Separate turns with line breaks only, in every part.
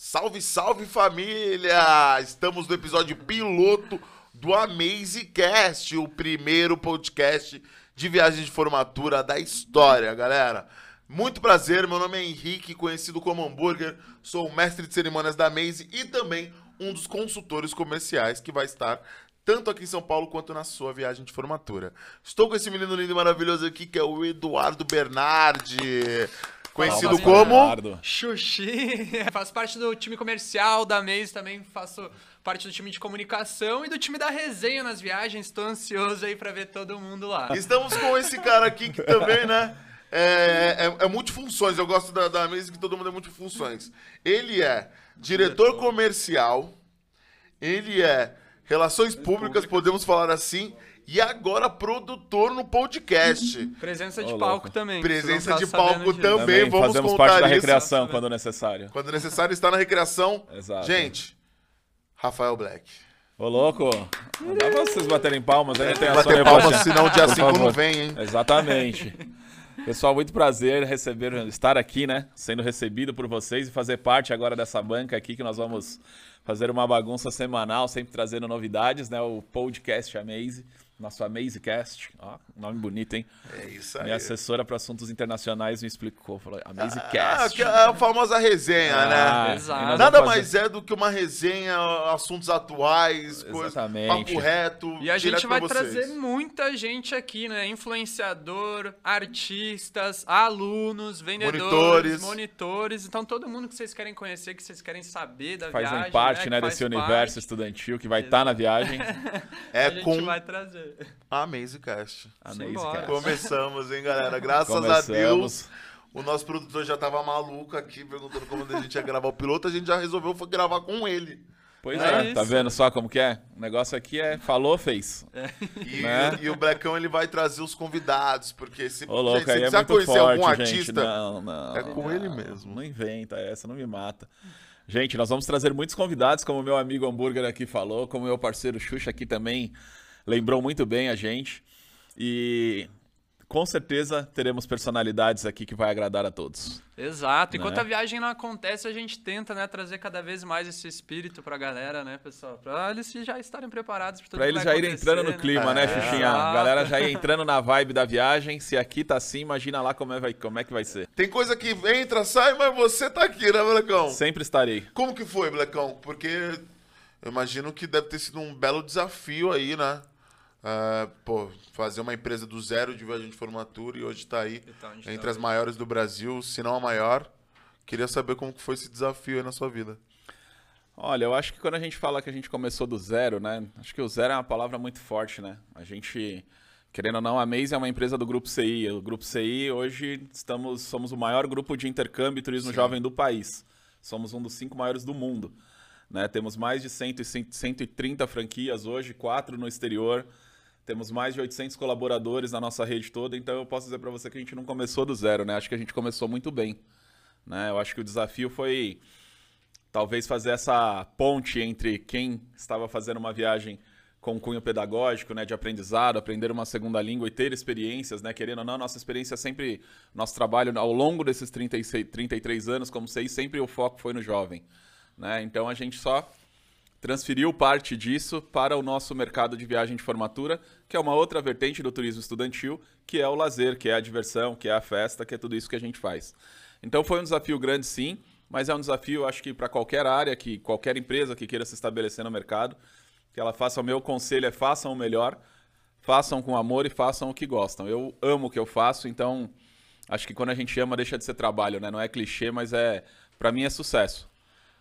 Salve, salve família! Estamos no episódio piloto do AmazeCast, o primeiro podcast de viagem de formatura da história, galera. Muito prazer, meu nome é Henrique, conhecido como Hambúrguer, sou o mestre de cerimônias da Maze e também um dos consultores comerciais que vai estar tanto aqui em São Paulo quanto na sua viagem de formatura. Estou com esse menino lindo e maravilhoso aqui que é o Eduardo Bernardi. Conhecido como.
Xuxi, faço parte do time comercial da Maze, também faço parte do time de comunicação e do time da resenha nas viagens. Estou ansioso aí pra ver todo mundo lá.
Estamos com esse cara aqui que também, né? É, é, é multifunções. Eu gosto da, da mesa que todo mundo é multifunções. Ele é diretor comercial, ele é relações públicas, podemos falar assim, e agora produtor no podcast.
Presença de
Ô,
palco
louco.
também.
Presença
vocês
de palco também.
Também
vamos
fazemos
contar
parte da
isso.
recreação quando necessário.
Quando necessário, está na recreação.
Exato.
Gente, Rafael Black.
Ô, louco. Não dá pra vocês baterem palmas, aí não tem a
Bater palmas, senão o dia
Por
5 não vem, hein?
Exatamente. Pessoal, muito prazer receber, estar aqui, né? Sendo recebido por vocês e fazer parte agora dessa banca aqui que nós vamos fazer uma bagunça semanal, sempre trazendo novidades, né? O podcast Amaze, nosso AmazeCast. Ó, nome bonito, hein?
É isso aí.
Minha assessora para assuntos internacionais me explicou, falou
Ah,
AmazeCast.
que é a famosa resenha, né?
Ah,
Exato.
e nós
Nada mais é do que uma resenha, assuntos atuais, coisas,
Exatamente.
papo reto.
E a gente vai trazer muita gente aqui, né? Influenciador, artistas, alunos, vendedores,
Monitores.
monitores. Então, todo mundo que vocês querem conhecer, que vocês querem saber da
Fazem
viagem.
parte,
que
né,
faz
desse
parte,
universo estudantil que vai estar na viagem.
É
a gente
com
vai trazer.
A. AmazeCast. Começamos, hein, galera? Graças a
Começamos.
Deus. O nosso produtor já tava maluco aqui, perguntando como a gente ia gravar o piloto. A gente já resolveu foi gravar com ele.
Pois
É
é, tá vendo só como que é? O negócio aqui é falou, fez.
E,
Né?
e o Blackão ele vai trazer os convidados, porque se,
Ô, louco,
gente, se
aí é
precisar
muito
conhecer
forte,
algum
gente.
artista,
Não, não.
é com
não,
ele mesmo.
Não inventa essa, não me mata. Gente, nós vamos trazer muitos convidados, como o meu amigo Hambúrguer aqui falou, como o meu parceiro Xuxa aqui também lembrou muito bem a gente. E com certeza teremos personalidades aqui que vai agradar a todos.
Exato. Enquanto
Né?
a viagem não acontece, a gente tenta, né, trazer cada vez mais esse espírito pra galera, né, pessoal? Pra eles já estarem preparados pra tudo
Pra
que
eles
vai
já irem entrando no
né?
clima, né,
É.
Xuxinha? A
Exato.
galera já ir entrando na vibe da viagem. Se aqui tá assim, imagina lá como é, vai- como é que vai ser.
tem coisa que entra, sai, mas você tá aqui, né, Blackão?
Sempre estarei.
Como que foi, Blackão? Porque eu imagino que deve ter sido um belo desafio aí, né? Ah, pô, fazer uma empresa do zero de viagem de formatura e hoje tá aí
Então,
entre
tá
as maiores do Brasil, se não a maior. Queria saber como foi esse desafio aí na sua vida.
Olha, eu acho que quando a gente fala que a gente começou do zero, né? Acho que o zero é uma palavra muito forte, né? A gente, querendo ou não, a Maze é uma empresa do Grupo CI. O Grupo CI, hoje, estamos, somos o maior grupo de intercâmbio e turismo
Sim.
jovem do país. Somos um dos cinco maiores do mundo. Né? Temos mais de 100, e 130 franquias hoje, quatro no exterior. Temos mais de 800 colaboradores na nossa rede toda, então eu posso dizer para você que a gente não começou do zero, né? Acho que a gente começou muito bem. Né? Eu acho que o desafio foi talvez fazer essa ponte entre quem estava fazendo uma viagem com cunho pedagógico, né, de aprendizado, aprender uma segunda língua e ter experiências, né, querendo ou não, nossa experiência sempre, nosso trabalho ao longo desses 36, 33 anos, como sei, sempre o foco foi no jovem, né, então a gente só transferiu parte disso para o nosso mercado de viagem de formatura, que é uma outra vertente do turismo estudantil, que é o lazer, que é a diversão, que é a festa, que é tudo isso que a gente faz. Então foi um desafio grande, sim, mas é um desafio, acho que para qualquer área, que qualquer empresa que queira se estabelecer no mercado, que ela faça o meu conselho é façam o melhor, façam com amor e façam o que gostam. Eu amo o que eu faço, então acho que quando a gente ama deixa de ser trabalho, né? Não é clichê, mas é para mim é sucesso,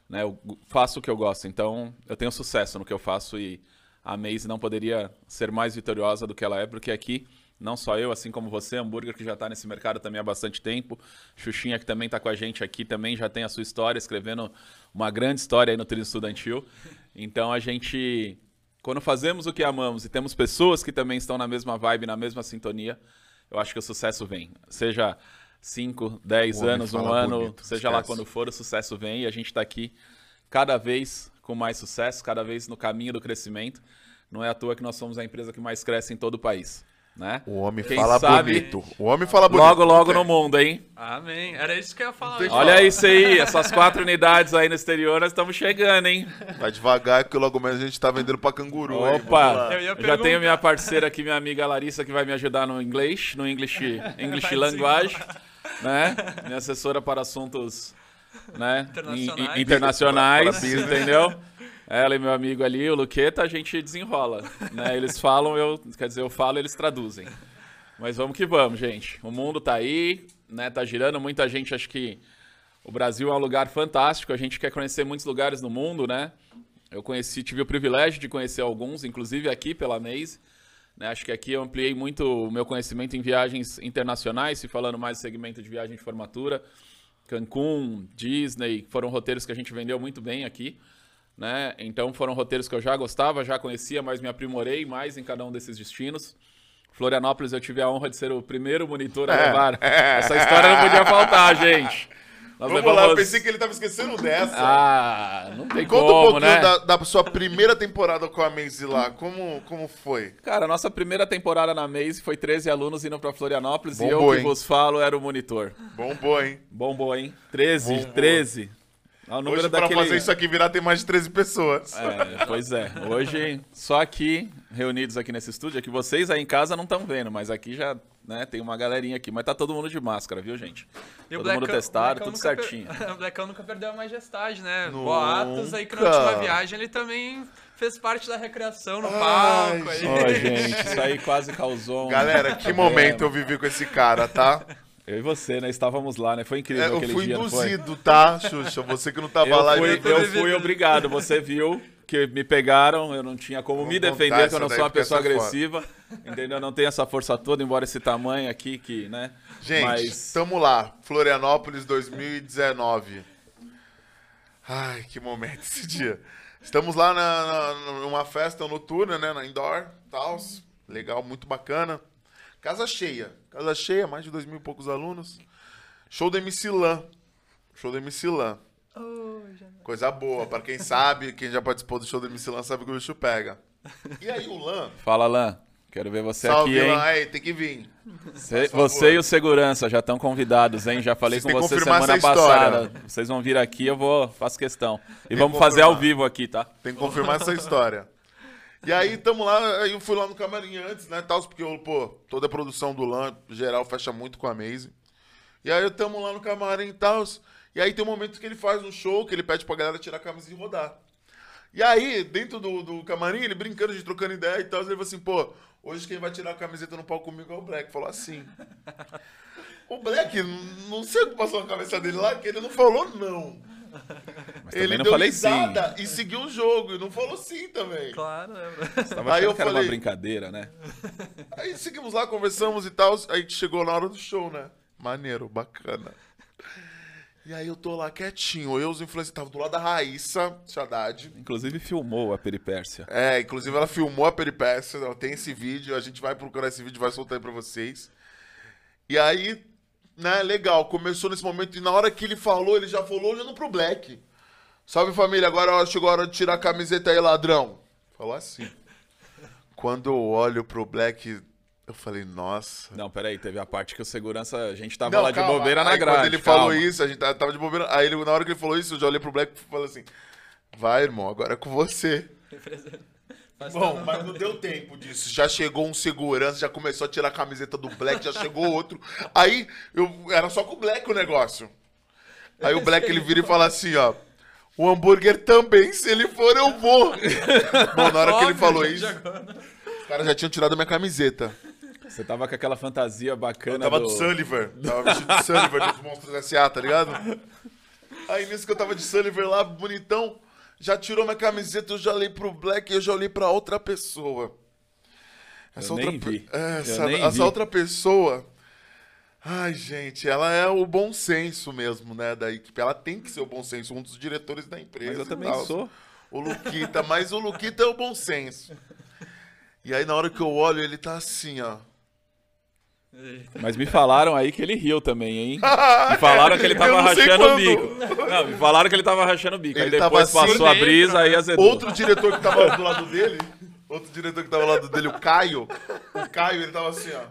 né? Eu faço o que eu gosto, então eu tenho sucesso no que eu faço e a Maze não poderia ser mais vitoriosa do que ela é, porque aqui não só eu, assim como você, Hambúrguer, que já está nesse mercado também há bastante tempo, Xuxinha, que também está com a gente aqui, também já tem a sua história, escrevendo uma grande história aí no turismo estudantil. Então a gente, quando fazemos o que amamos e temos pessoas que também estão na mesma vibe, na mesma sintonia, eu acho que o sucesso vem. Seja 5, 10
O homem
anos, um ano,
bonito,
seja lá
esquece.
quando for, o sucesso vem e a gente está aqui cada vez com mais sucesso, cada vez no caminho do crescimento. Não é à toa que nós somos a empresa que mais cresce em todo o país. né?
O homem
Quem
fala
sabe-
bonito. O homem fala bonito.
Logo, logo no mundo, hein?
Amém. Era isso que eu ia falar.
Olha isso aí, essas quatro unidades aí no exterior, nós estamos chegando, hein?
Vai devagar que logo menos a gente tá vendendo pra canguru.
Opa!
lá.
Eu ia
Já tenho minha parceira aqui, minha amiga Larissa, que vai me ajudar no inglês, no English, English Language, né? Minha assessora para assuntos né?
Internacionais.
in- internacionais, entendeu? Ela e meu amigo ali, o Luqueta, a gente desenrola. Né? Eles falam, eu, quer dizer, eu falo, eles traduzem. Mas vamos que vamos, gente. O mundo tá aí, né? Tá girando. Muita gente acha que o Brasil é um lugar fantástico. A gente quer conhecer muitos lugares no mundo, né? Eu conheci, tive o privilégio de conhecer alguns, inclusive aqui pela Maze. Né? Acho que aqui eu ampliei muito o meu conhecimento em viagens internacionais, se falando mais do segmento de viagem de formatura. Cancún, Disney, foram roteiros que a gente vendeu muito bem aqui. Né? Então foram roteiros que eu já gostava, já conhecia, mas me aprimorei mais em cada um desses destinos. Florianópolis eu tive a honra de ser o primeiro monitor a
É.
levar. Essa história não podia faltar, gente. Nós
Vamos lá, eu
levamos-
pensei que ele tava esquecendo dessa.
Ah, não tem
Conta um
como,
pouquinho
né?
da, da sua primeira temporada com a Maze lá. Como, como foi?
Cara, a nossa primeira temporada na Maze foi 13 alunos indo pra Florianópolis e eu que
hein?
vos falo era o monitor.
Bombou, hein?
Bombou, hein? 13,
Bombou.
13. Ah, O número
Hoje, pra
daquele...
fazer isso aqui virar, tem mais de 13 pessoas.
É, pois é. Hoje, só aqui, reunidos aqui nesse estúdio, aqui vocês aí em casa não estão vendo, mas aqui já, né, tem uma galerinha aqui. Mas tá todo mundo de máscara, viu, gente?
E
todo mundo
Blackão-
testado, tudo
nunca per-
certinho.
o Blackão nunca perdeu a majestade, né?
Nunca.
Boatos aí que na última viagem ele também fez parte da recreação no
Ai,
palco. aí.
Ó, gente, isso aí quase causou um...
Galera, que momento eu vivi com esse cara, tá?
Eu e você, né, estávamos lá, né? Foi incrível
É, eu
aquele
fui
dia, não foi?
induzido, tá, Xuxa? Você que não tava
Eu
lá.
fui, eu fui obrigado, você viu que me pegaram, eu não tinha como
Vamos
me defender, que eu não sou uma pessoa
é
agressiva, entendeu? Eu não tenho essa força toda, embora esse tamanho aqui, que, né?
Gente,
Mas
tamo lá. Florianópolis 2019. Ai, que momento esse dia. Estamos lá na, na- numa festa noturna, né? Na indoor, tal. Legal, muito bacana. Casa cheia. Casa cheia, mais de dois mil e poucos alunos. Show do MC Lan. Show do MC Lan.
Oh,
Coisa boa. Pra quem sabe, quem já participou do show do MC Lan sabe que o bicho pega. E aí, o Lan?
fala, Lan, quero ver você
Salve,
aqui, hein?
Lan. Aí, tem que vir.
Você,
favor.
você e o segurança já estão convidados, hein? Já falei
Vocês
com você semana passada. Vocês vão vir aqui, eu vou, faço questão. E
que
vamos fazer ao vivo aqui, tá?
Tem que confirmar essa história. E aí, tamo lá, aí eu fui lá no camarim antes, né, tal, porque, eu, pô, toda a produção do LAN, geral, fecha muito com a Maze. E aí, tamo lá no camarim e tal, e aí tem um momento que ele faz um show, que ele pede pra galera tirar a camisa e rodar. E aí, dentro do, do camarim, ele brincando, de trocando ideia e tal, ele falou assim, pô, hoje quem vai tirar a camiseta no palco comigo é o Black. Falou assim. O Black, não sei o que passou na cabeça dele lá, que ele não falou não.
Mas
Ele
não
deu
falei sim.
risada e seguiu o jogo, e não falou sim também.
Claro, né?
Você tava
Aí eu
que era
falei-
uma brincadeira, né?
Aí seguimos lá, conversamos e tal. Aí chegou na hora do show, né? Maneiro, bacana. E aí eu tô lá quietinho. Eu, os influencers, tava do lado da Raíssa Haddad.
Inclusive filmou a peripécia.
É, inclusive ela filmou a peripécia, ela tem esse vídeo, a gente vai procurar esse vídeo, vai soltar aí pra vocês. E aí, né, legal, começou nesse momento e na hora que ele falou, ele já falou olhando pro Black. Salve família, agora chegou a hora de tirar a camiseta aí, ladrão. Falou assim. Quando eu olho pro Black, eu falei, nossa.
Não, peraí, teve a parte que o segurança, a gente tava
Não,
lá de
calma.
bobeira na grade.
Quando ele
calma.
falou isso, a gente tava de bobeira. Aí ele, na hora que ele falou isso, eu já olhei pro Black e falei assim: Vai, irmão, agora é com você. Bom, mas não deu tempo disso. Já chegou um segurança, já começou a tirar a camiseta do Black, já chegou outro. Aí eu era só com o Black o negócio. Aí o Black ele vira e fala assim, ó. O hambúrguer também, se ele for, eu vou. Bom, na hora que ele falou isso,
agora.
os caras já tinham tirado a minha camiseta.
Você tava com aquela fantasia bacana
Eu tava
do...
de Sullivan. Tava vestido de Sullivan dos Monstros S.A., tá ligado? Aí nisso que eu tava de Sullivan lá, bonitão, já tirou minha camiseta, eu já olhei pro Black e eu já olhei pra outra pessoa. Essa
Eu
outra,
nem vi.
É,
Eu
essa,
nem
essa
vi.
outra pessoa. Ai, gente, ela é o bom senso mesmo, né, da equipe. Ela tem que ser o bom senso, um dos diretores da empresa.
Mas eu também
tal.
sou.
O Luquita, mas o Luquita é o bom senso. E aí, na hora que eu olho, ele tá assim, ó.
Mas me falaram aí que ele riu também, hein? Me falaram que ele tava rachando o
quando.
bico. Não, me falaram que ele tava rachando o bico. aí
Ele tava
depois
assim
passou a brisa aí azedou.
Outro diretor que tava do lado dele, outro diretor que tava do lado dele, o Caio, O Caio, ele tava assim, ó.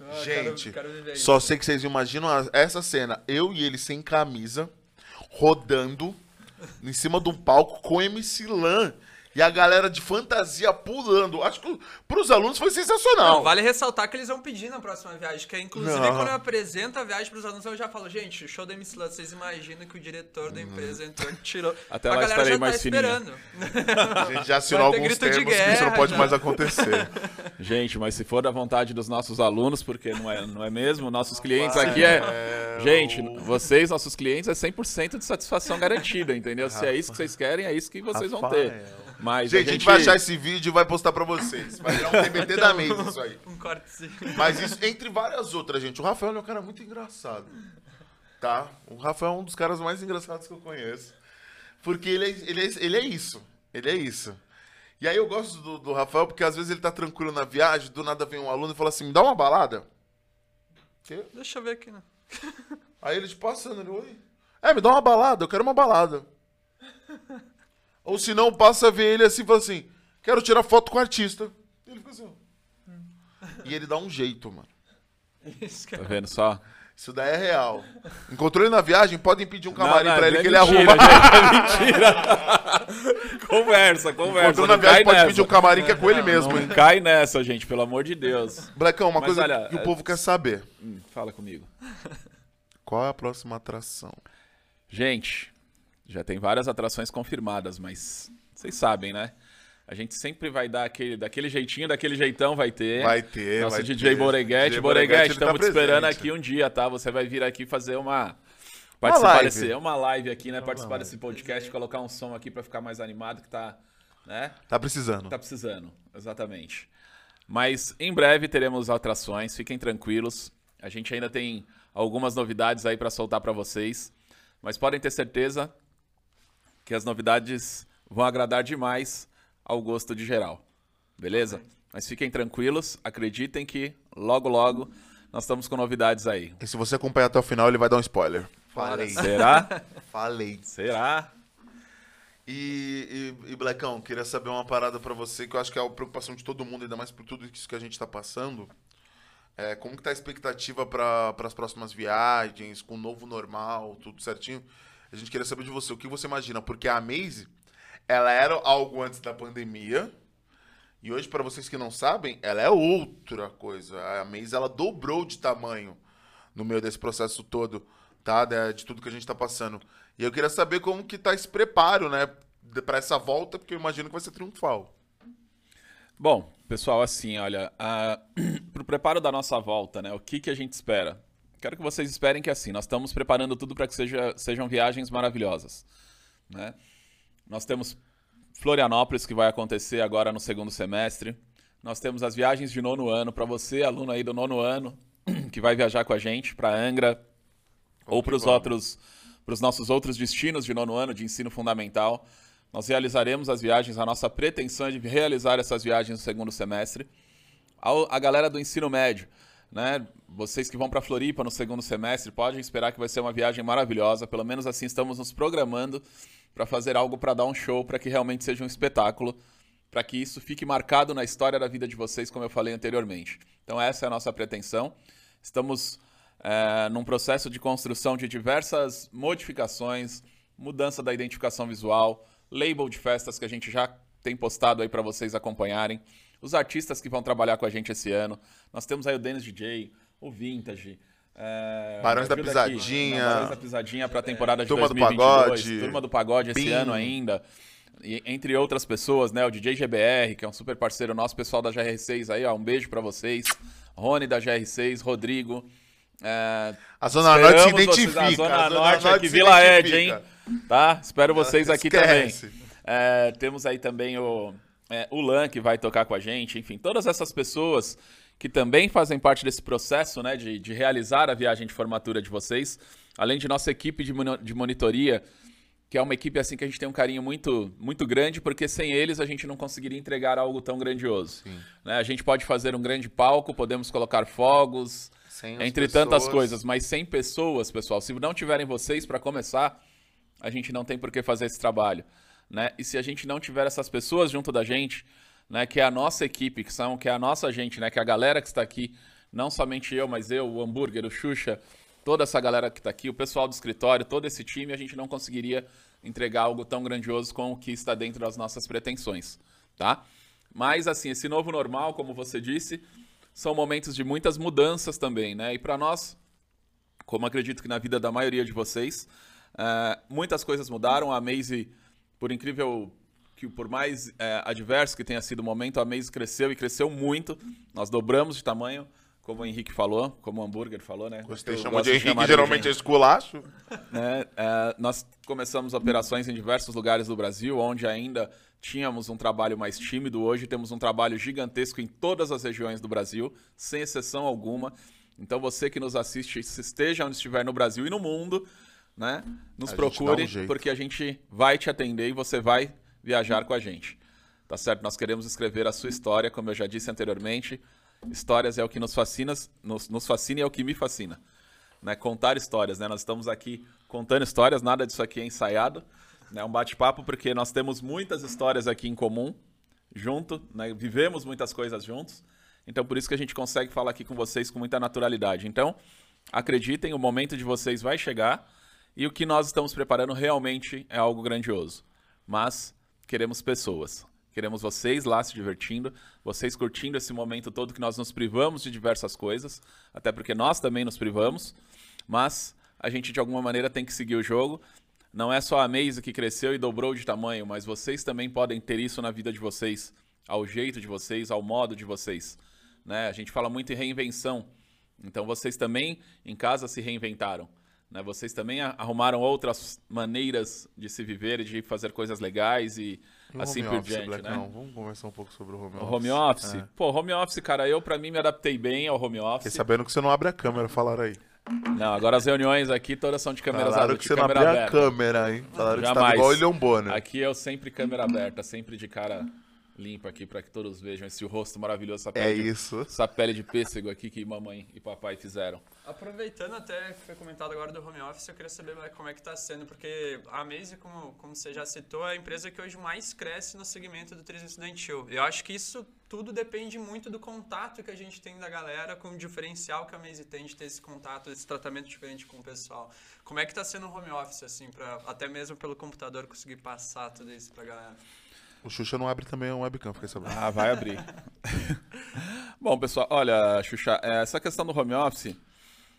Ah,
Gente,
quero- quero
só sei que vocês imaginam essa cena. Eu e ele sem camisa, rodando em cima de um palco com MC Lan. E a galera de fantasia pulando. Acho que pros alunos foi sensacional.
Não, vale ressaltar que eles vão pedir na próxima viagem, que é inclusive
Não.
quando eu apresento a viagem pros alunos, eu já falo, gente, o show da MC Lan, vocês imaginam que o diretor da empresa entrou e tirou.
Até
a
lá
galera
estarei
já
mais
tá
fininha.
esperando.
A gente já assinou alguns termos que isso não
guerra,
pode
já.
mais acontecer.
Gente, mas se for da vontade dos nossos alunos, porque não é, não é mesmo? Nossos clientes aqui é. Gente, vocês, nossos clientes, é 100% de satisfação garantida, entendeu? Se é isso que vocês querem, é isso que vocês vão ter. Mas
Gente, a gente vai achar esse vídeo e vai postar pra vocês. Vai virar um TBT da mesa isso aí.
Um cortezinho.
Mas isso, entre várias outras, gente. O Rafael é um cara muito engraçado. Tá? O Rafael é um dos caras mais engraçados que eu conheço. Porque ele é, ele é, ele é isso. Ele é isso. E aí eu gosto do, do Rafael porque às vezes ele tá tranquilo na viagem, do nada vem um aluno e fala assim: me dá uma balada. Quê?
Deixa eu ver aqui, né?
Aí ele te passando, ele, oi. É, me dá uma balada, eu quero uma balada. Ou se não, passa a ver ele assim e fala assim: quero tirar foto com o artista. E ele fica assim, ó. E ele dá um jeito, mano.
Isso
Tá vendo só?
Isso daí é real. Encontrou ele na viagem, podem pedir um camarim
Não, não,
pra ele
é
que ele
mentira,
arruma.
gente, é mentira. conversa, conversa.
Encontrou na
não
viagem,
cai
pode
nessa.
pedir um camarim que é com ele mesmo,
Não
hein?
cai nessa, gente, pelo amor de Deus.
Blecão, uma
Mas
coisa
olha,
que o
é-
povo quer saber.
Hum, fala comigo.
Qual é a próxima atração?
Gente, já tem várias atrações confirmadas, mas vocês sabem, né? A gente sempre vai dar aquele, daquele jeitinho, daquele jeitão vai ter.
Vai ter,
Nosso
vai
DJ
ter.
Boreguete.
DJ
Boreguete, estamos
tá
te esperando aqui um dia, tá? Você vai vir aqui fazer uma... Participar
live.
desse... Uma live aqui, né? Participar desse podcast, colocar um som aqui pra ficar mais animado, que tá... Né?
Tá precisando.
Tá precisando, exatamente. Mas em breve teremos atrações, fiquem tranquilos. A gente ainda tem algumas novidades aí para soltar para vocês, mas podem ter certeza que as novidades vão agradar demais ao gosto de geral. Beleza? Mas fiquem tranquilos, acreditem que logo logo nós estamos com novidades aí.
E se você acompanhar até o final, ele vai dar um spoiler. Falei.
Será?
Falei.
Será?
E, e, e Blecão, queria saber uma parada pra você, que eu acho que é a preocupação de todo mundo, ainda mais por tudo isso que a gente tá passando. É, como que tá a expectativa para as próximas viagens, com o novo normal, tudo certinho? A gente queria saber de você, o que você imagina? Porque a Maze, ela era algo antes da pandemia, e hoje, para vocês que não sabem, ela é outra coisa. A Maze, ela dobrou de tamanho no meio desse processo todo, tá? De, tudo que a gente tá passando. E eu queria saber como que tá esse preparo, né? Para essa volta, porque eu imagino que vai ser triunfal.
Bom, pessoal, assim, olha, para o preparo da nossa volta, né? O que, que a gente espera? Quero que vocês esperem que assim, nós estamos preparando tudo para que seja, sejam viagens maravilhosas, né? Nós temos Florianópolis que vai acontecer agora no segundo semestre. Nós temos as viagens de nono ano para você, aluno aí do nono ano, que vai viajar com a gente para Angra ou para os outros, para os nossos outros destinos de nono ano de ensino fundamental. Nós realizaremos as viagens, a nossa pretensão é de realizar essas viagens no segundo semestre. A galera do ensino médio, né? Vocês que vão para Floripa no segundo semestre, podem esperar que vai ser uma viagem maravilhosa. Pelo menos assim estamos nos programando para fazer algo para dar um show, para que realmente seja um espetáculo, para que isso fique marcado na história da vida de vocês, como eu falei anteriormente. Então essa é a nossa pretensão. Estamos é, num processo de construção de diversas modificações, mudança da identificação visual, label de festas que a gente já tem postado aí para vocês acompanharem, os artistas que vão trabalhar com a gente esse ano. Nós temos aí o Dennis DJ, o Vintage. É,
Barões da
aqui.
Pisadinha.
Não, Barões da Pisadinha para a temporada de
Turma do
2022.
Pagode.
Turma do Pagode esse
Pim.
ano ainda. E, entre outras pessoas, né? O DJ GBR, que é um super parceiro nosso, pessoal da GR6 aí, ó. Um beijo para vocês. Rony da GR6, Rodrigo. É,
A Zona Norte se
esperamos vocês-
identifica.
A Zona,
a Zona
Norte
Norte
aqui, Vila Ed, hein?
identifica.
Tá? Espero vocês aqui
Esquece.
também. É, temos aí também o, é, o Lan, que vai tocar com a gente. Enfim, todas essas pessoas que também fazem parte desse processo, né, de, de realizar a viagem de formatura de vocês. Além de nossa equipe de, de monitoria, que é uma equipe assim que a gente tem um carinho muito, muito grande, porque sem eles a gente não conseguiria entregar algo tão grandioso. Né? A gente pode fazer um grande palco, podemos colocar fogos, entre tantas
pessoas.
coisas, mas sem pessoas, pessoal. Se não tiverem vocês para começar, a gente não tem por que fazer esse trabalho, né? E se a gente não tiver essas pessoas junto da gente, né, que é a nossa equipe, que, são, que é a nossa gente, né, que é a galera que está aqui, não somente eu, mas eu, o Hambúrguer, o Xuxa, toda essa galera que está aqui, o pessoal do escritório, todo esse time, a gente não conseguiria entregar algo tão grandioso como o que está dentro das nossas pretensões, tá? Mas, assim, esse novo normal, como você disse, são momentos de muitas mudanças também, né? E para nós, como acredito que na vida da maioria de vocês, uh, muitas coisas mudaram. A Maze, por incrível que por mais uh, adverso que tenha sido o momento, a Maze cresceu e cresceu muito. Nós dobramos de tamanho como o Henrique falou, como o Hambúrguer falou, né?
Gostei, chama de Henrique, geralmente é esculacho.
Né? É, nós começamos operações em diversos lugares do Brasil, onde ainda tínhamos um trabalho mais tímido. Hoje temos um trabalho gigantesco em todas as regiões do Brasil, sem exceção alguma. Então você que nos assiste, se esteja onde estiver no Brasil e no mundo, né? Nos a procure, um porque a gente vai te atender e você vai viajar com a gente. Tá certo? Nós queremos escrever a sua história, como eu já disse anteriormente. Histórias é o que nos fascina, nos, nos fascina e é o que me fascina. Né? Contar histórias, né? Nós estamos aqui contando histórias, nada disso aqui é ensaiado. É né? um bate-papo porque nós temos muitas histórias aqui em comum, junto, né? vivemos muitas coisas juntos. Então, por isso que a gente consegue falar aqui com vocês com muita naturalidade. Então, acreditem, o momento de vocês vai chegar e o que nós estamos preparando realmente é algo grandioso. Mas queremos pessoas. Queremos vocês lá se divertindo, vocês curtindo esse momento todo que nós nos privamos de diversas coisas, até porque nós também nos privamos, mas a gente de alguma maneira tem que seguir o jogo. Não é só a Maze que cresceu e dobrou de tamanho, mas vocês também podem ter isso na vida de vocês, ao jeito de vocês, ao modo de vocês. Né? A gente fala muito em reinvenção, então vocês também em casa se reinventaram. Né? Vocês também arrumaram outras maneiras de se viver e de fazer coisas legais e assim por office, diante, né?
Não, vamos conversar um pouco sobre o home office.
O home office? É. Pô, home office, cara, eu para mim me adaptei bem ao home office.
Fiquei sabendo que você não abre a câmera, falaram aí.
Não, agora as reuniões aqui todas são de câmeras
Falaram que você não abre a câmera, hein? Falaram Jamais. que você tá igual o William Bonner.
Aqui eu sempre câmera aberta, sempre de cara limpa aqui para que todos vejam esse rosto maravilhoso, essa
pele,
é
de, isso.
essa pele de pêssego aqui que mamãe e papai fizeram.
Aproveitando até que foi comentado agora do home office, eu queria saber como é que está sendo, porque a Maze, como, como você já citou, é a empresa que hoje mais cresce no segmento do turismo estudantil. Eu acho que isso tudo depende muito do contato que a gente tem da galera, com o diferencial que a Maze tem de ter esse contato, esse tratamento diferente com o pessoal. Como é que está sendo o home office, assim, para até mesmo pelo computador conseguir passar tudo isso para a galera?
O Xuxa não abre também um webcam, fiquei sabendo.
Ah, vai abrir. Bom, pessoal, olha, Xuxa, é, essa questão do home office,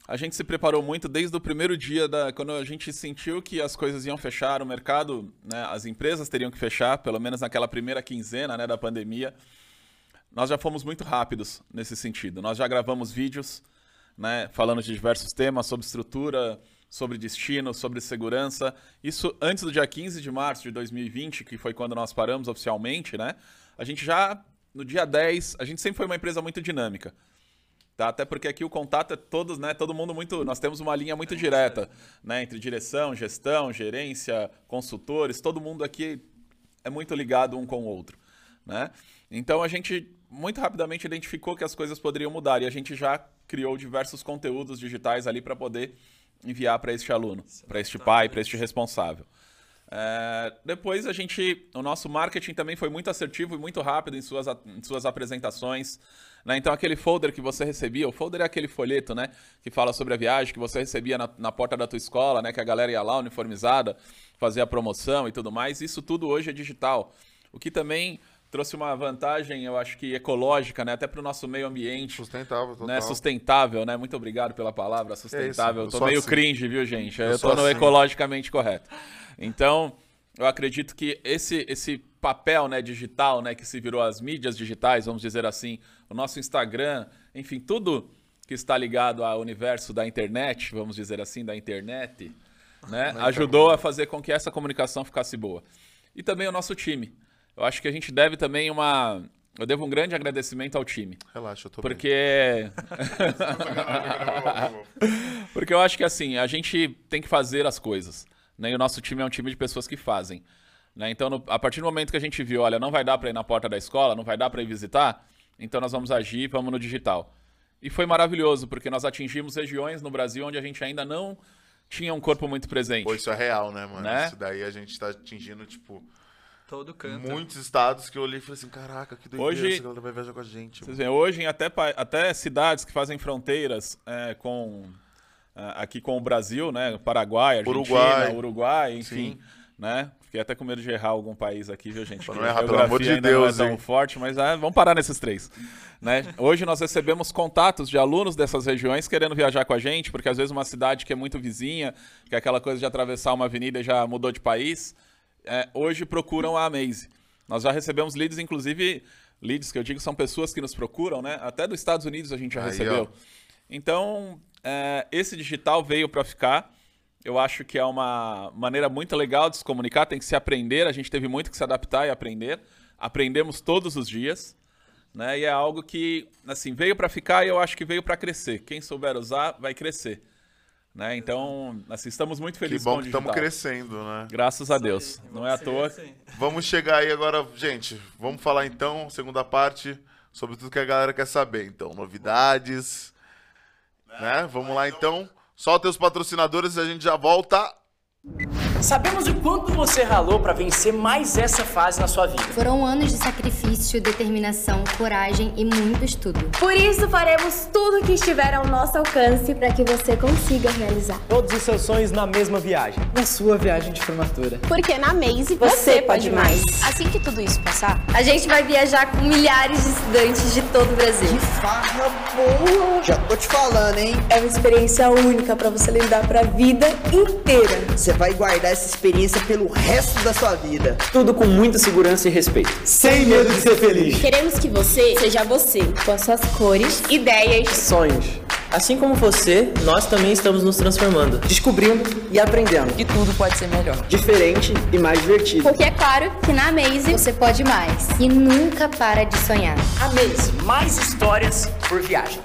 a gente se preparou muito desde o primeiro dia, da, quando a gente sentiu que as coisas iam fechar, o mercado, né, as empresas teriam que fechar, pelo menos naquela primeira quinzena né, da pandemia. Nós já fomos muito rápidos nesse sentido. Nós já gravamos vídeos né, falando de diversos temas sobre estrutura, sobre destino, sobre segurança. Isso antes do dia 15 de março de 2020, que foi quando nós paramos oficialmente, né? A gente já, no dia 10, a gente sempre foi uma empresa muito dinâmica. Tá? Até porque aqui o contato é todos, né? Todo mundo muito. Nós temos uma linha muito direta, né? Entre direção, gestão, gerência, consultores, todo mundo aqui é muito ligado um com o outro. Né? Então a gente muito rapidamente identificou que as coisas poderiam mudar e a gente já criou diversos conteúdos digitais ali para poder enviar para este aluno, para este pai, para este responsável. É, depois a gente, o nosso marketing também foi muito assertivo e muito rápido em suas, em suas apresentações. Né? Então aquele folder que você recebia, o folder é aquele folheto, né, que fala sobre a viagem que você recebia na, na porta da tua escola, né, que a galera ia lá uniformizada, fazer a promoção e tudo mais. Isso tudo hoje é digital, o que também trouxe uma vantagem, eu acho que ecológica, né? Até para o nosso meio ambiente.
Sustentável, total.
Né? Sustentável, né? Muito obrigado pela palavra, sustentável. É isso, eu tô meio assim. cringe, viu, gente? Eu, eu tô no assim. ecologicamente correto. Então, eu acredito que esse, esse papel né, digital, né, que se virou as mídias digitais, vamos dizer assim, o nosso Instagram, enfim, tudo que está ligado ao universo da internet, vamos dizer assim, da internet, né, ajudou a fazer com que essa comunicação ficasse boa. E também o nosso time. Eu acho que a gente deve também uma. Eu devo um grande agradecimento ao time.
Relaxa, eu tô
Porque. porque eu acho que assim, a gente tem que fazer as coisas. Né? E o nosso time é um time de pessoas que fazem. Né? Então, no... a partir do momento que a gente viu, olha, não vai dar para ir na porta da escola, não vai dar para ir visitar, então nós vamos agir, vamos no digital. E foi maravilhoso, porque nós atingimos regiões no Brasil onde a gente ainda não tinha um corpo muito presente.
Pô, isso é real, né, mano? Né? Isso daí a gente está atingindo, tipo,
Todo canto.
muitos estados que eu olhei e falei assim, caraca, que doideira,
Hoje-
essa galera vai viajar com a gente.
Vocês veem, hoje em até, até cidades que fazem fronteiras é, com é, aqui com o Brasil, né? Paraguai, Argentina,
Uruguai.
Uruguai, enfim,
Sim.
né? Fiquei até com medo de errar algum país aqui, viu, gente?
Não errar, pelo amor de
ainda não
Deus,
é tão
hein?
forte, mas ah, vamos parar nesses três. Né? Hoje nós recebemos contatos de alunos dessas regiões querendo viajar com a gente, porque às vezes uma cidade que é muito vizinha, que é aquela coisa de atravessar uma avenida e já mudou de país, é, hoje procuram a Amaze. Nós já recebemos leads, inclusive, leads que eu digo são pessoas que nos procuram, né? Até dos Estados Unidos a gente já
Aí,
recebeu.
ó.
Então, é, esse digital veio para ficar. Eu acho que é uma maneira muito legal de se comunicar, tem que se aprender. A gente teve muito que se adaptar e aprender. Aprendemos todos os dias, né? E é algo que, assim, veio para ficar e eu acho que veio para crescer. Quem souber usar, vai crescer. Né? Então, assim, estamos muito
Que
felizes
bom
com o
que
digital.
estamos crescendo, né?
Graças a Deus. Não é à toa.
assim.
Vamos chegar aí agora, gente. Vamos falar então, segunda parte, sobre tudo que a galera quer saber. Então, novidades, né? Vamos lá então. Solta os patrocinadores e a gente já volta.
Sabemos o quanto você ralou para vencer mais essa fase na sua vida.
Foram anos de sacrifício, determinação, coragem e muito estudo.
Por isso, faremos tudo que estiver ao nosso alcance para que você consiga realizar.
Todos os seus sonhos na mesma viagem.
na sua viagem de formatura.
Porque na Maze você pode mais.
Assim que tudo isso passar,
A gente vai viajar com milhares de estudantes de todo o Brasil.
Farra boa! Já tô te falando, hein?
É uma experiência única para você lembrar para a vida inteira.
Você vai guardar essa experiência pelo resto da sua vida.
Tudo com muita segurança e respeito. Sem medo de ser feliz.
Queremos que você seja você, com as suas cores, ideias.
Sonhos. Assim como você, nós também estamos nos transformando, descobrindo e aprendendo.
que tudo pode ser melhor.
Diferente e mais divertido.
Porque é claro que na Amaze você pode mais. E nunca para de sonhar.
Amaze, mais histórias por viagem.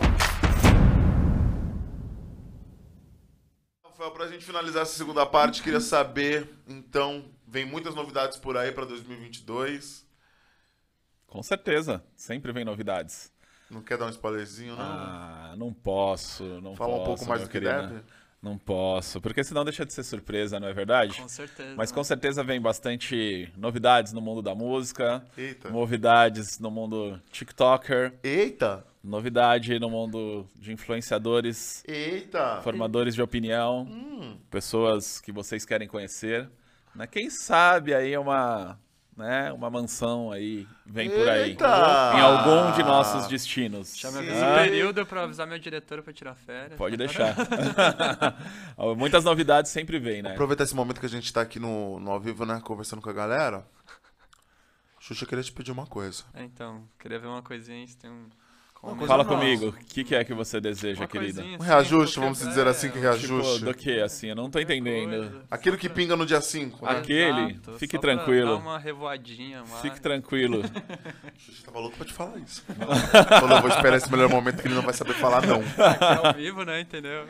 Rafael, pra gente finalizar essa segunda parte, queria saber, então, vem muitas novidades por aí pra 2022.
Com certeza. Sempre vem novidades.
Não quer dar um spoilerzinho, não?
Ah, não posso, não
Fala um
posso,
pouco mais do que
querido.
deve.
Não posso, porque senão deixa de ser surpresa, não é verdade?
Com certeza.
Mas com certeza vem bastante novidades no mundo da música,
Eita.
novidades no mundo TikToker,
Eita!
Novidade no mundo de influenciadores,
Eita!
formadores de opinião,
Hum.
pessoas que vocês querem conhecer. Né? Quem sabe aí uma, né, uma mansão aí vem por aí.
Eita!
Em algum de nossos destinos.
Já me
Sim.
o período pra avisar meu diretor pra tirar férias.
Pode deixar. Muitas novidades sempre vem, né?
Aproveitar esse momento que a gente tá aqui no, no ao vivo, né? Conversando com a galera. Xuxa, eu queria te pedir uma coisa.
É, então, queria ver uma coisinha se tem um...
coisa
Fala
nossa.
comigo, o que, que é que você deseja,
Uma
querida?
coisinha
Um
assim,
reajuste, vamos dizer assim, que
é,
reajuste.
Tipo, do que, assim? Eu não tô entendendo.
Aquilo que pinga no dia 5, né?
Aquele,
Exato,
fique
só pra
tranquilo.
Dar uma revoadinha, mais.
Fique tranquilo.
Xuxa tava louco pra te falar isso. Falou, vou esperar esse melhor momento que ele não vai saber falar, não.
Aqui ao vivo, né? Entendeu?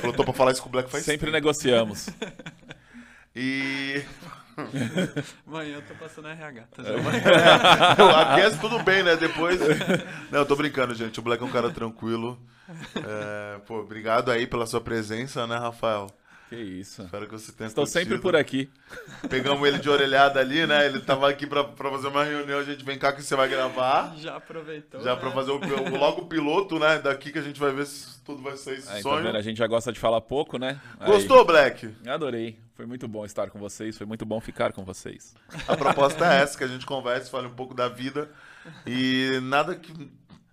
Falou, tô pra falar isso com o Black faz
Sempre
tempo.
negociamos.
E.
Amanhã eu tô passando RH. Tá
Eu aquece tudo bem, né? Depois. Não, eu tô brincando, gente. O Black é um cara tranquilo. É, pô, obrigado aí pela sua presença, né, Rafael?
Que isso.
Espero que você tenha
Estou sempre
curtido.
por aqui.
Pegamos ele de orelhada ali, né? Ele tava aqui pra, pra fazer uma reunião. A gente vem cá que você vai gravar.
Já aproveitou.
Já
né?
pra fazer o, o- logo o piloto, né? Daqui que a gente vai ver se tudo vai sair esse
Aí, tá
sonho.
vendo? A gente já gosta de falar pouco, né? Aí.
Gostou, Black?
Adorei. Foi muito bom estar com vocês. Foi muito bom ficar com vocês.
A proposta é essa, que a gente converse, fale um pouco da vida. E nada que.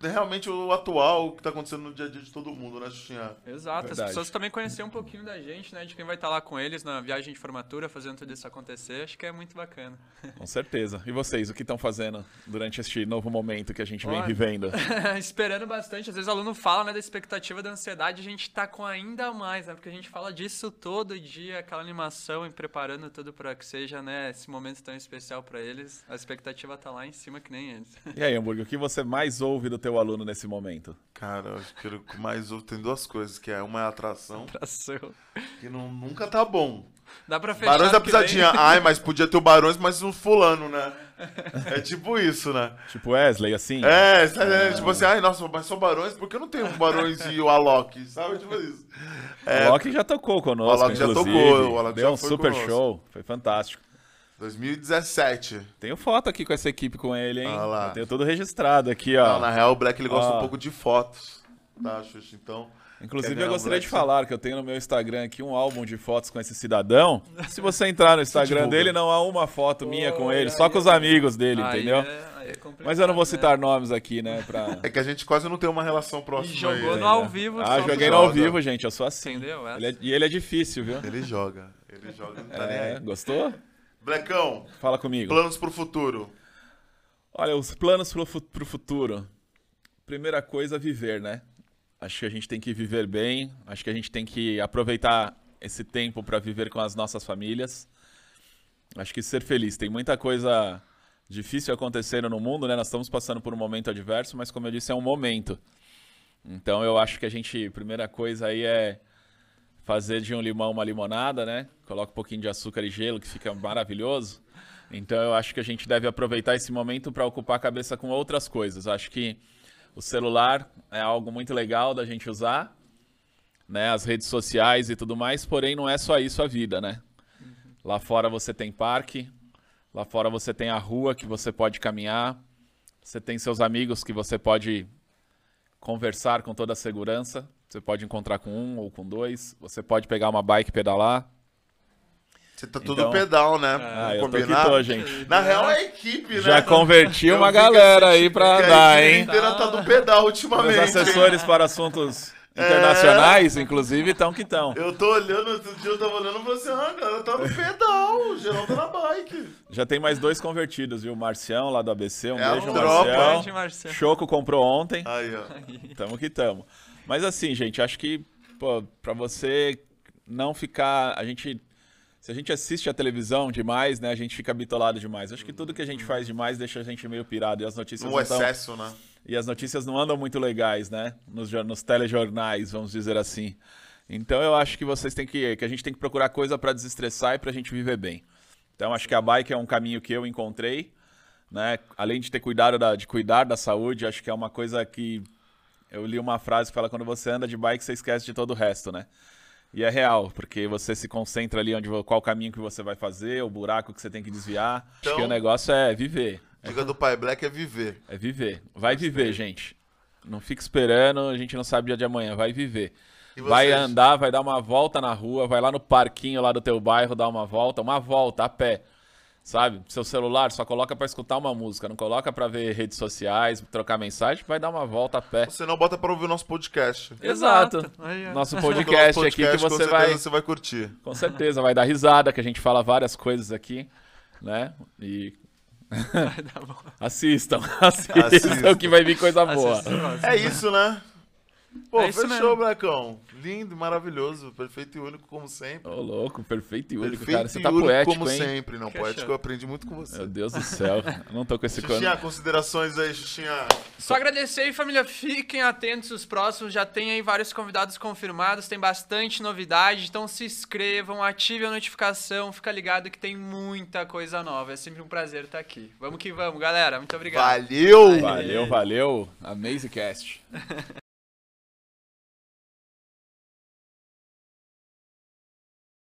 Realmente o atual, o que tá acontecendo no dia a dia de todo mundo, né, Xuxinha?
Exato,
Verdade.
as pessoas também conhecer um pouquinho da gente, né? De quem vai estar lá com eles na viagem de formatura, fazendo tudo isso acontecer. Acho que é muito bacana.
Com certeza. E vocês, o que estão fazendo durante este novo momento que a gente vem
Olha.
vivendo?
Esperando bastante. Às vezes o aluno fala, né, da expectativa da ansiedade, a gente tá com ainda mais, né? Porque a gente fala disso todo dia, aquela animação e preparando tudo para que seja, né, esse momento tão especial para eles. A expectativa tá lá em cima que nem eles.
E aí, Hambúrguer, o que você mais ouve do teu aluno nesse momento?
Cara, eu acho que o que mais ouve tem duas coisas, que é uma é atração,
Atração.
que não, nunca tá bom.
Dá pra fechar.
Barões da. Pisadinha, ai, mas podia ter o Barões, mas um fulano, né? É tipo isso, né?
Tipo Wesley, assim?
É, sabe, é, tipo assim, ai, nossa, mas só Barões, por que não tem o Barões e o Alok, sabe? Tipo isso.
O Alok já tocou conosco,
O Alok já
inclusive.
tocou, o Alok
Deu
já
um
foi
super
conosco.
show. Foi fantástico.
2017.
Tenho foto aqui com essa equipe com ele, hein?
Ah lá.
Eu tenho tudo registrado aqui, ó.
Não, na real, o Black ele gosta
Ó.
um pouco de fotos. Tá, Xuxa? Então.
Inclusive, eu gostaria de
Black?
falar que eu tenho no meu Instagram aqui um álbum de fotos com esse cidadão. Se você entrar no Instagram dele, não há uma foto minha com
Oi,
ele,
aí
só com os amigos dele,
Aí
entendeu?
é- aí é
Mas eu não vou
né?
citar nomes aqui, né? Pra...
É que a gente quase não tem uma relação
E
próxima.
jogou
aí,
no
né?
ao vivo.
Ah, joguei no ao vivo, gente. Eu sou assim.
Entendeu?
Ele é- E ele é difícil, viu?
Ele joga. Ele joga, não tá nem
É,
aí.
gostou?
Blackão,
Fala comigo.
planos pro futuro.
Olha, os planos pro, fu- pro futuro. Primeira coisa, viver, né? Acho que a gente tem que viver bem. Acho que a gente tem que aproveitar esse tempo para viver com as nossas famílias. Acho que ser feliz. Tem muita coisa difícil acontecendo no mundo, né? Nós estamos passando por um momento adverso, mas como eu disse, é um momento. Então eu acho que a gente, primeira coisa aí é fazer de um limão uma limonada, né? Coloca um pouquinho de açúcar e gelo, que fica maravilhoso. Então eu acho que a gente deve aproveitar esse momento para ocupar a cabeça com outras coisas. Acho que o celular é algo muito legal da gente usar, né? As redes sociais e tudo mais, porém não é só isso a vida, né? Lá fora você tem parque, lá fora você tem a rua que você pode caminhar, você tem seus amigos que você pode conversar com toda a segurança. Você pode encontrar com um ou com dois, você pode pegar uma bike e pedalar.
Você tá tudo
Então-
pedal, né?
Ah, eu tô
Combinar?
que tô, gente.
Na real, é a equipe, né?
Já converti
Eu
uma galera aí pra
a
andar,
equipe
hein?
inteira tá do pedal ultimamente.
Meus assessores para assuntos internacionais, inclusive, estão que estão.
Eu tô olhando, outro dia eu tava olhando e falei assim, ah, cara, tá no pedal, o geral tá na bike.
Já tem mais dois convertidos, viu? O Marcião, lá do ABC, um
É a
beijo,
tropa.
Marcião. Choco comprou ontem,
Aí, ó.
tamo que tamo. Mas assim, gente, acho que, pô, pra você não ficar... A gente... Se a gente assiste a televisão demais, né, a gente fica bitolado demais. Acho que tudo que a gente faz demais deixa a gente meio pirado e as notícias
No
não tão-
excesso, né?
E as notícias não andam muito legais, né? Nos, nos telejornais, vamos dizer assim. Então eu acho que vocês têm que. que a gente tem que procurar coisa para desestressar e pra gente viver bem. Então acho que a bike é um caminho que eu encontrei. Né? Além de ter cuidado da, de cuidar da saúde, acho que é uma coisa que. Eu li uma frase que fala quando você anda de bike, você esquece de todo o resto, né? E é real, porque você se concentra ali onde qual caminho que você vai fazer, o buraco que você tem que desviar. acho
Então-
que o negócio é viver.
Dica do pai Black é viver.
É viver. Vai viver, gente. Não fica esperando, a gente não sabe dia de amanhã. Vai viver. Vai andar, vai dar uma volta na rua, vai lá no parquinho lá do teu bairro dar uma volta, uma volta a pé. Sabe? Seu celular só coloca pra escutar uma música, não coloca pra ver redes sociais, trocar mensagem, vai dar uma volta a pé.
Você não bota pra ouvir o nosso podcast.
Exato.
Aí.
Nosso podcast,
nosso
aqui que
podcast, com
você
certeza
vai,
você vai curtir.
com certeza, vai dar risada, que a gente fala várias coisas aqui, né? E
Vai dar bom.
assistam, assistam,
Assistam.
que vai vir coisa boa.
Assista o próximo.
É isso, né? Pô,
É
fechou,
mesmo.
Blacão. Lindo, maravilhoso, perfeito e único como sempre.
Ô, louco, perfeito e único,
perfeito
cara. Você tá
único
poético,
como
hein?
sempre. Não,
Que
poético eu aprendi muito com você.
Meu Deus do céu. Eu não tô com esse
Xuxinha,
cano.
considerações aí, Xuxinha.
Só agradecer aí, família. Fiquem atentos os próximos. Já tem aí vários convidados confirmados. Tem bastante novidade. Então se inscrevam, ativem a notificação. Fica ligado que tem muita coisa nova. É sempre um prazer estar aqui. Vamos que vamos, galera. Muito obrigado.
Valeu!
Valeu, valeu. Amazing Cast.